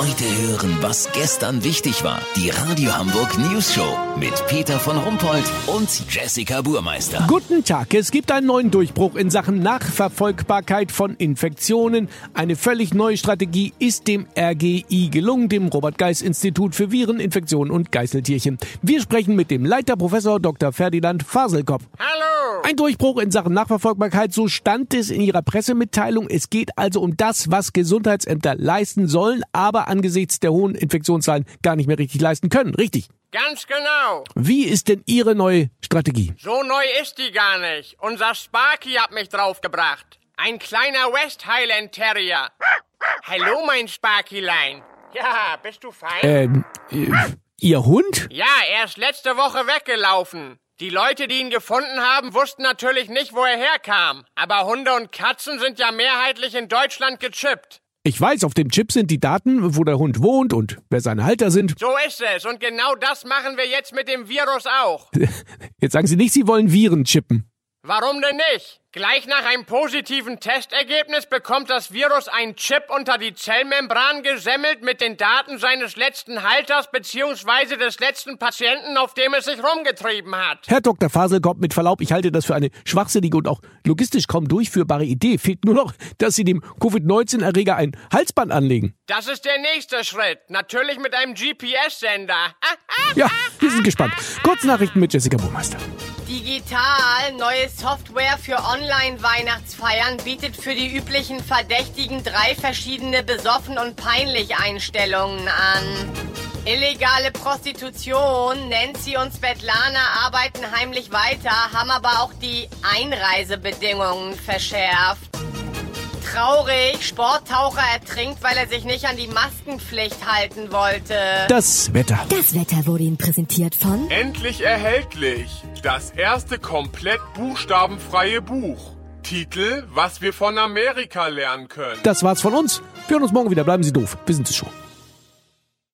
Heute hören, was gestern wichtig war. Die Radio Hamburg News Show mit Peter von Rumpold und Jessica Burmeister. Guten Tag. Es gibt einen neuen Durchbruch in Sachen Nachverfolgbarkeit von Infektionen. Eine völlig neue Strategie ist dem RGI gelungen, dem Robert Geis Institut für Viren, Infektionen und Geißeltierchen. Wir sprechen mit dem Leiter Professor Dr. Ferdinand Faselkopf. Hallo! Ein Durchbruch in Sachen Nachverfolgbarkeit, so stand es in Ihrer Pressemitteilung. Es geht also um das, was Gesundheitsämter leisten sollen, aber angesichts der hohen Infektionszahlen gar nicht mehr richtig leisten können. Richtig? Ganz genau. Wie ist denn Ihre neue Strategie? So neu ist die gar nicht. Unser Sparky hat mich draufgebracht. Ein kleiner West Highland Terrier. Hallo, mein Sparkylein. Ja, bist du fein? Ähm, äh, Ihr Hund? Ja, er ist letzte Woche weggelaufen. Die Leute, die ihn gefunden haben, wussten natürlich nicht, wo er herkam. Aber Hunde und Katzen sind ja mehrheitlich in Deutschland gechippt. Ich weiß, auf dem Chip sind die Daten, wo der Hund wohnt und wer seine Halter sind. So ist es. Und genau das machen wir jetzt mit dem Virus auch. Jetzt sagen Sie nicht, Sie wollen Viren chippen. Warum denn nicht? Gleich nach einem positiven Testergebnis bekommt das Virus einen Chip unter die Zellmembran gesemmelt mit den Daten seines letzten Halters bzw. des letzten Patienten, auf dem es sich rumgetrieben hat. Herr Dr. Faselkopf, mit Verlaub, ich halte das für eine schwachsinnige und auch logistisch kaum durchführbare Idee. Fehlt nur noch, dass Sie dem Covid-19-Erreger ein Halsband anlegen. Das ist der nächste Schritt. Natürlich mit einem GPS-Sender. Ah, Ja, wir sind gespannt. Kurznachrichten mit Jessica Burmeister. Digital, neue Software für Online-Weihnachtsfeiern bietet für die üblichen Verdächtigen drei verschiedene Besoffen- und Peinlich-Einstellungen an. Illegale Prostitution, Nancy und Svetlana arbeiten heimlich weiter, haben aber auch die Einreisebedingungen verschärft. Traurig, Sporttaucher ertrinkt, weil er sich nicht an die Maskenpflicht halten wollte. Das Wetter. Das Wetter wurde Ihnen präsentiert von Endlich erhältlich. Das erste komplett buchstabenfreie Buch. Titel, was wir von Amerika lernen können. Das war's von uns. Wir hören uns morgen wieder. Bleiben Sie doof. Wir sind es schon.